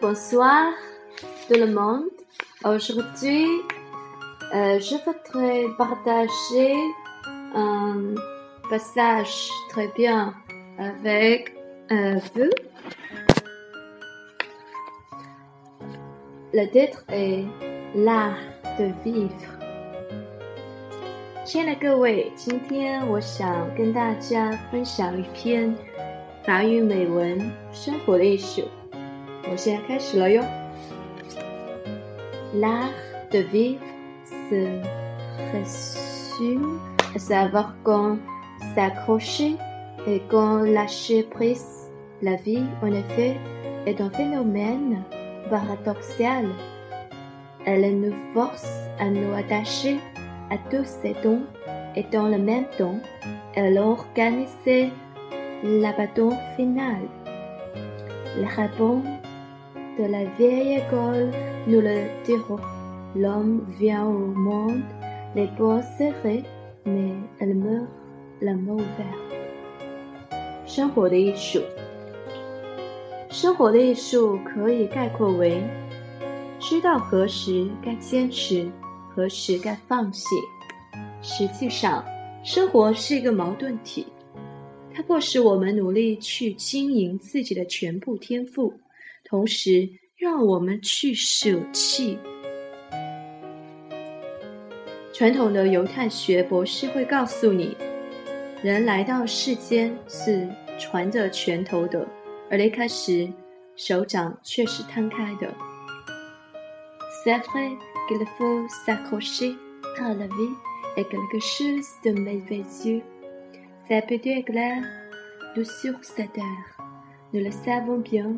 bonsoir tout le monde. Aujourd'hui, euh, je voudrais partager un passage très bien avec euh, vous. Le titre est L'art de vivre。亲爱的各位，今天我想跟大家分享一篇法语美文《生活的艺术》。 我现在开始了哟。L'art de vivre se résume à savoir quand s'accrocher et quand lâcher prise. La vie, en effet, est un phénomène paradoxal. Elle nous force à nous attacher à tous ses dons et dans le même temps, elle organise l'abattement final. La réponse 生活的艺术，生活的艺术可以概括为：知道何时该坚持，何时该放弃。实际上，生活是一个矛盾体，它迫使我们努力去经营自己的全部天赋。同时，让我们去舍弃。传统的犹太学博士会告诉你，人来到世间是传着拳头的，而离开时，手掌却是摊开的。C'est vrai qu'il faut s'accrocher à la vie et quelque chose de merveilleux. C'est peut-être clair de sur cette terre. Nous le savons bien.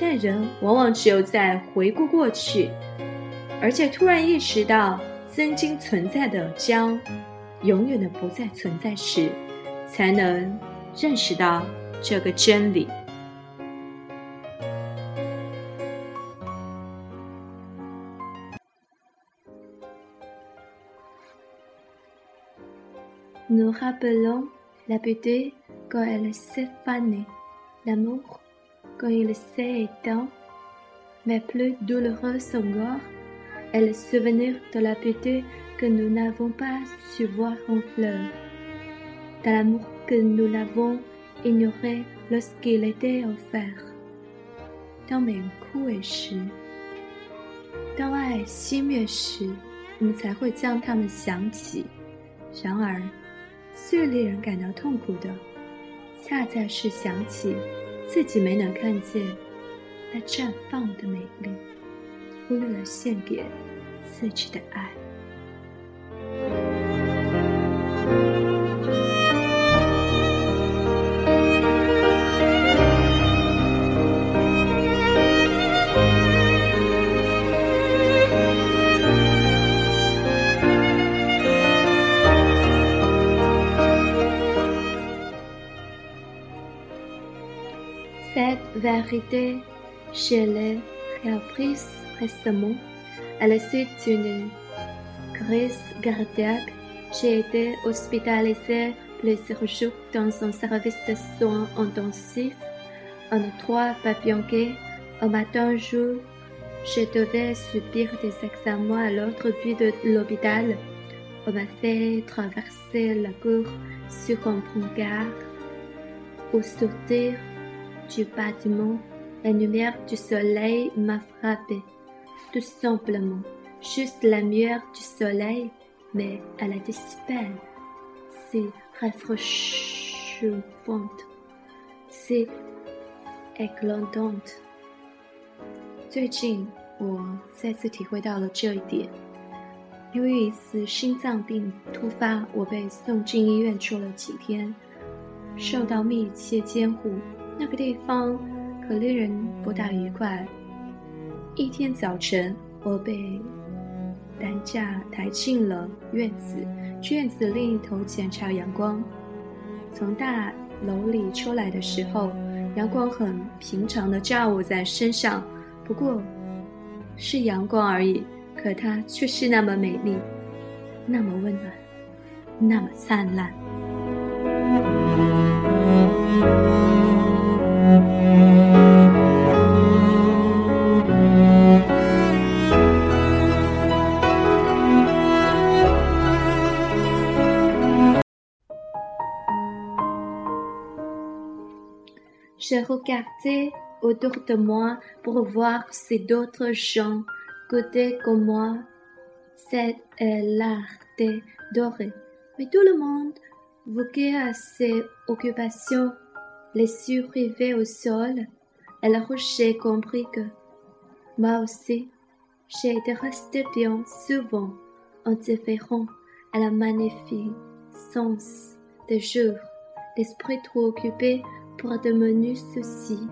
但人往往只有在回顾过去，而且突然意识到曾经存在的将永远的不再存在时，才能认识到这个真理。Nous rappelons la beauté quand elle s'est fanée, l'amour. quand il s'est éteint, mais plus douloureux encore est le souvenir de la beauté que nous n'avons pas su voir en fleurs, de l'amour que nous l'avons ignoré lorsqu'il était offert. 当美枯萎时，当爱熄灭时，我们才会将它们想起。然而，最令人感到痛苦的，恰恰是想起 自己没能看见那绽放的美丽，忽略了献给自己的爱。Vérité, je l'ai reprise récemment. À la suite d'une crise cardiaque, j'ai été hospitalisée plusieurs jours dans un service de soins intensifs. En trois papillons au matin jour, je devais subir des examens à l'autre bout de l'hôpital. On m'a fait traverser la cour sur un brancard. Au sortir, du bâtiment, la lumière du soleil m'a frappé. Tout simplement, juste la lumière du soleil, mais elle a dissipé. C'est rafraîchissante, c'est éclatante. 最近，我再次体会到了这一点。由于一次心脏病突发，我被送进医院住了几天，受到密切监护。 那个地方可令人不大愉快，一天早晨，我被担架抬进了院子，去院子另一头检查阳光。从大楼里出来的时候，阳光很平常的照我在身上，不过是阳光而已，可它却是那么美丽，那么温暖，那么灿烂。Je regardais autour de moi pour voir si d'autres gens goûtaient comme moi cette l'art doré. Mais tout le monde voguait à ses occupations, les yeux rivés au sol. Alors j'ai compris que moi aussi, j'ai été resté bien souvent indifférent à la magnificence des jours, l'esprit trop occupé pour de menus soucis,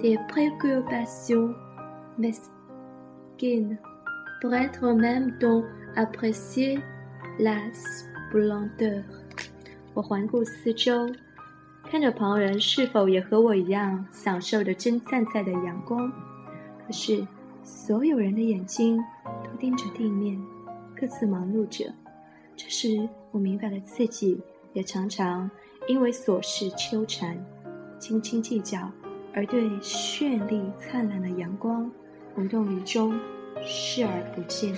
des préoccupations mesquines, pour être en même temps apprécier la splendeur. 我环顾四周，看着旁人是否也和我一样享受着真灿灿的阳光。可是，所有人的眼睛都盯着地面，各自忙碌着。这时，我明白了自己也常常因为琐事纠缠。斤斤计较，而对绚丽灿烂的阳光无动于衷，视而不见。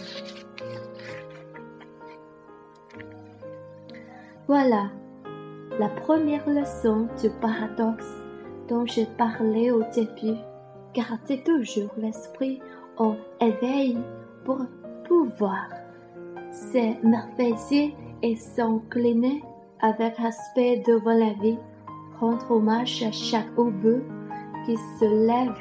Voilà la première leçon du paradoxe dont j'ai parlé au début. Gardez toujours l'esprit en éveil pour pouvoir s'émerveiller et s'incliner avec respect devant la vie Rendre hommage à chaque aube qui se lève,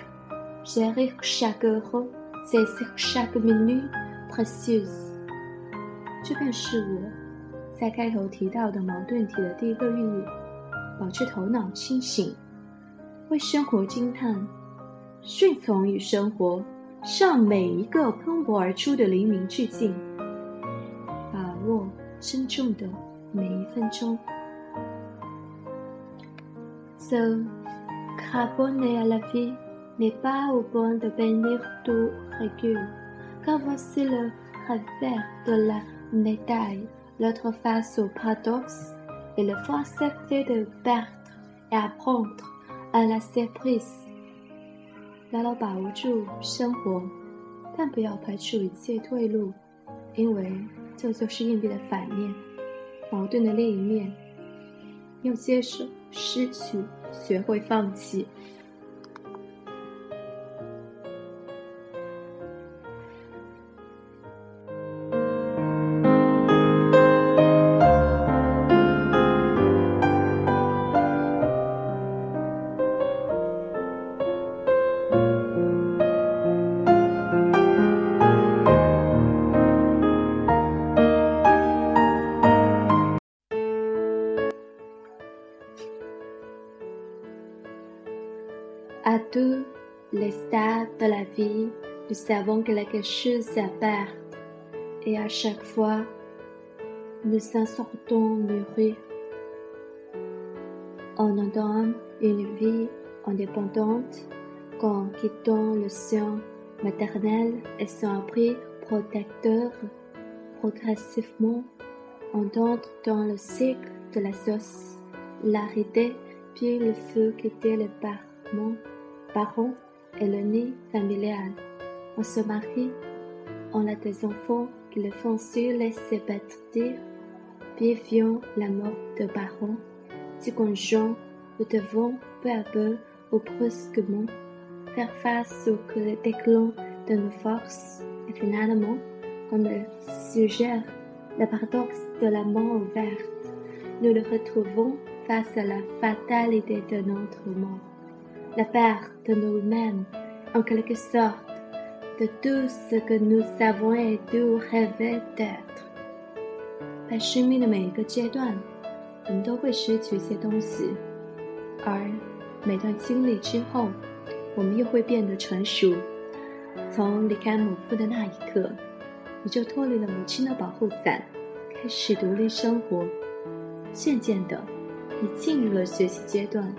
gérer chaque heure, saisir chaque minute précieuse。这便是我在开头提到的矛盾体的第一个寓意：保持头脑清醒，为生活惊叹，顺从于生活，向每一个喷薄而出的黎明致敬，把握珍重的每一分钟。Se carbonner à la vie n'est pas au point de bénir tout recul, car voici le revers de la médaille, l'autre face au paradoxe, et le faut accepter de perdre et apprendre à la surprise. 牢牢把握住生活，但不要排除一切退路，因为这就是硬币的反面，矛盾的另一面。要接受失去， 学会放弃。À tous les stades de la vie, nous savons quelque chose perdre, et à chaque fois, nous en sortons mûris. On entame une vie indépendante qu'en quittant le sien maternel et son abri protecteur, progressivement, on entre dans le cycle de la sauce, l'arrêté, puis le feu qui était le parement parents et le nid familial. On se marie, on a des enfants qui le font sur les dire, puis vient la mort de parents, du conjoint, nous devons peu à peu ou brusquement faire face au déclin de nos forces. Et finalement, comme le suggère le paradoxe de la mort ouverte, nous le retrouvons face à la fatalité de notre mort 在生命的每一个阶段，我们都会失去一些东西，而每段经历之后，我们又会变得成熟。从离开母腹的那一刻，你就脱离了母亲的保护伞，开始独立生活。渐渐的，你进入了学习阶段，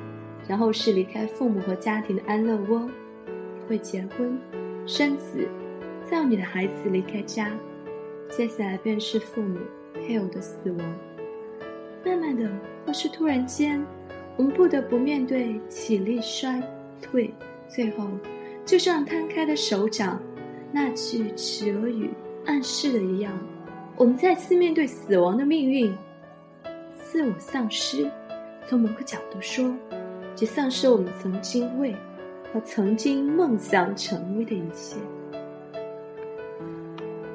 然后是离开父母和家庭的安乐窝。会结婚、生子，再有你的孩子离开家，接下来便是父母、配偶的死亡。慢慢的，或是突然间，我们不得不面对体力衰退，最后，就像摊开的手掌那句祈语暗示的一样，我们再次面对死亡的命运。自我丧失，从某个角度说，即丧失我们曾经为和曾经梦想成为的一切。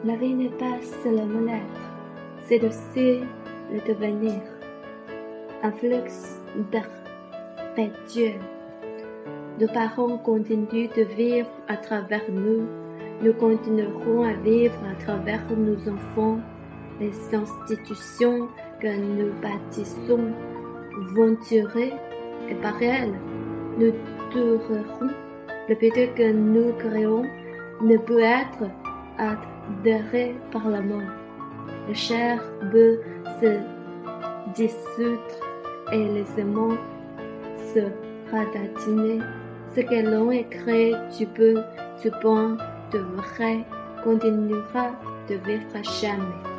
La vie n'est pas seulement l'être, c'est aussi le devenir. Un flux perpétuel. Nos parents continuent de vivre à travers nous. Nous continuerons à vivre à travers nos enfants. Les institutions que nous bâtissons vont durer et par elles, nous durerons. Le but que nous créons ne peut être adhéré par la mort. La chair peut se dissoudre et les aimants se ratatiner. Ce que l'on écrit du peu, du bon, de vrai, continuera de vivre jamais.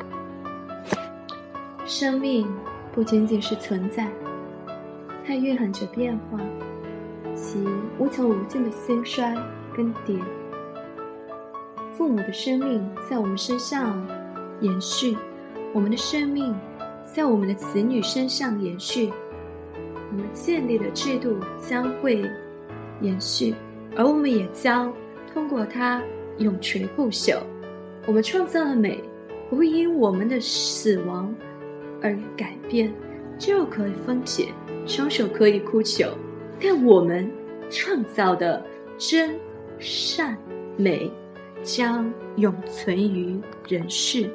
生命不仅仅是存在， 它蕴含着变化，其无穷无尽的兴衰更迭。父母的生命在我们身上延续，我们的生命在我们的子女身上延续，我们建立的制度将会延续，而我们也将通过它永垂不朽。我们创造的美不会因我们的死亡。而改变，就可以分解，双手可以哭求，但我们创造的真善美将永存于人世。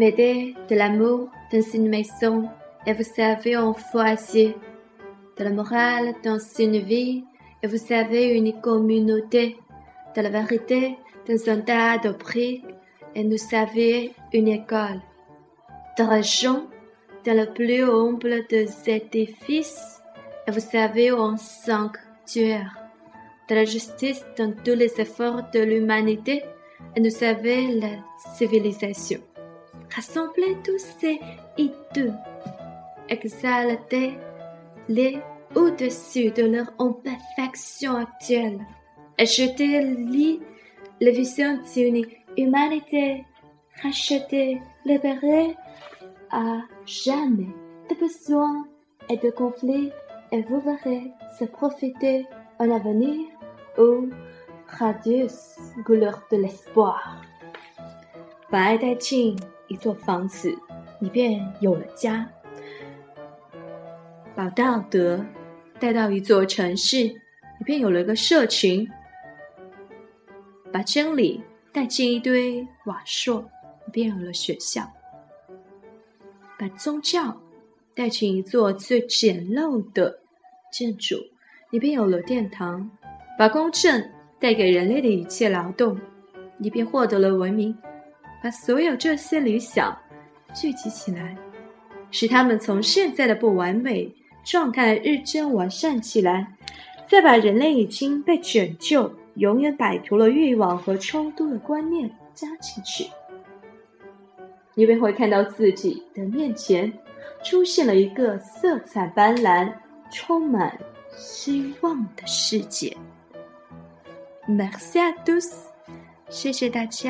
M'aider de l'amour dans une maison et vous savez un foyer, de la morale dans une vie et vous savez une communauté, de la vérité dans un tas de briques et nous savez une école, de l'argent dans le plus humble des édifices et vous savez un sanctuaire, de la justice dans tous les efforts de l'humanité et nous savez la civilisation. Rassemblez tous ces hideux, exaltez-les au-dessus de leur imperfection actuelle. Ajoutez-les la vision d'une humanité rachetée, libérée à jamais de besoins et de conflits, et vous verrez se profiter un avenir aux radieuses couleurs de l'espoir. 一座房子，你便有了家；把道德带到一座城市，你便有了一个社群；把真理带进一堆瓦砾，你便有了学校；把宗教带进一座最简陋的建筑，你便有了殿堂；把公正带给人类的一切劳动，你便获得了文明。把所有这些理想聚集起来，使他们从现在的不完美状态日渐完善起来，再把人类已经被拯救、永远摆脱了欲望和冲突的观念加进去，你便会看到自己的面前出现了一个色彩斑斓、充满希望的世界。Merci à tous，谢谢大家。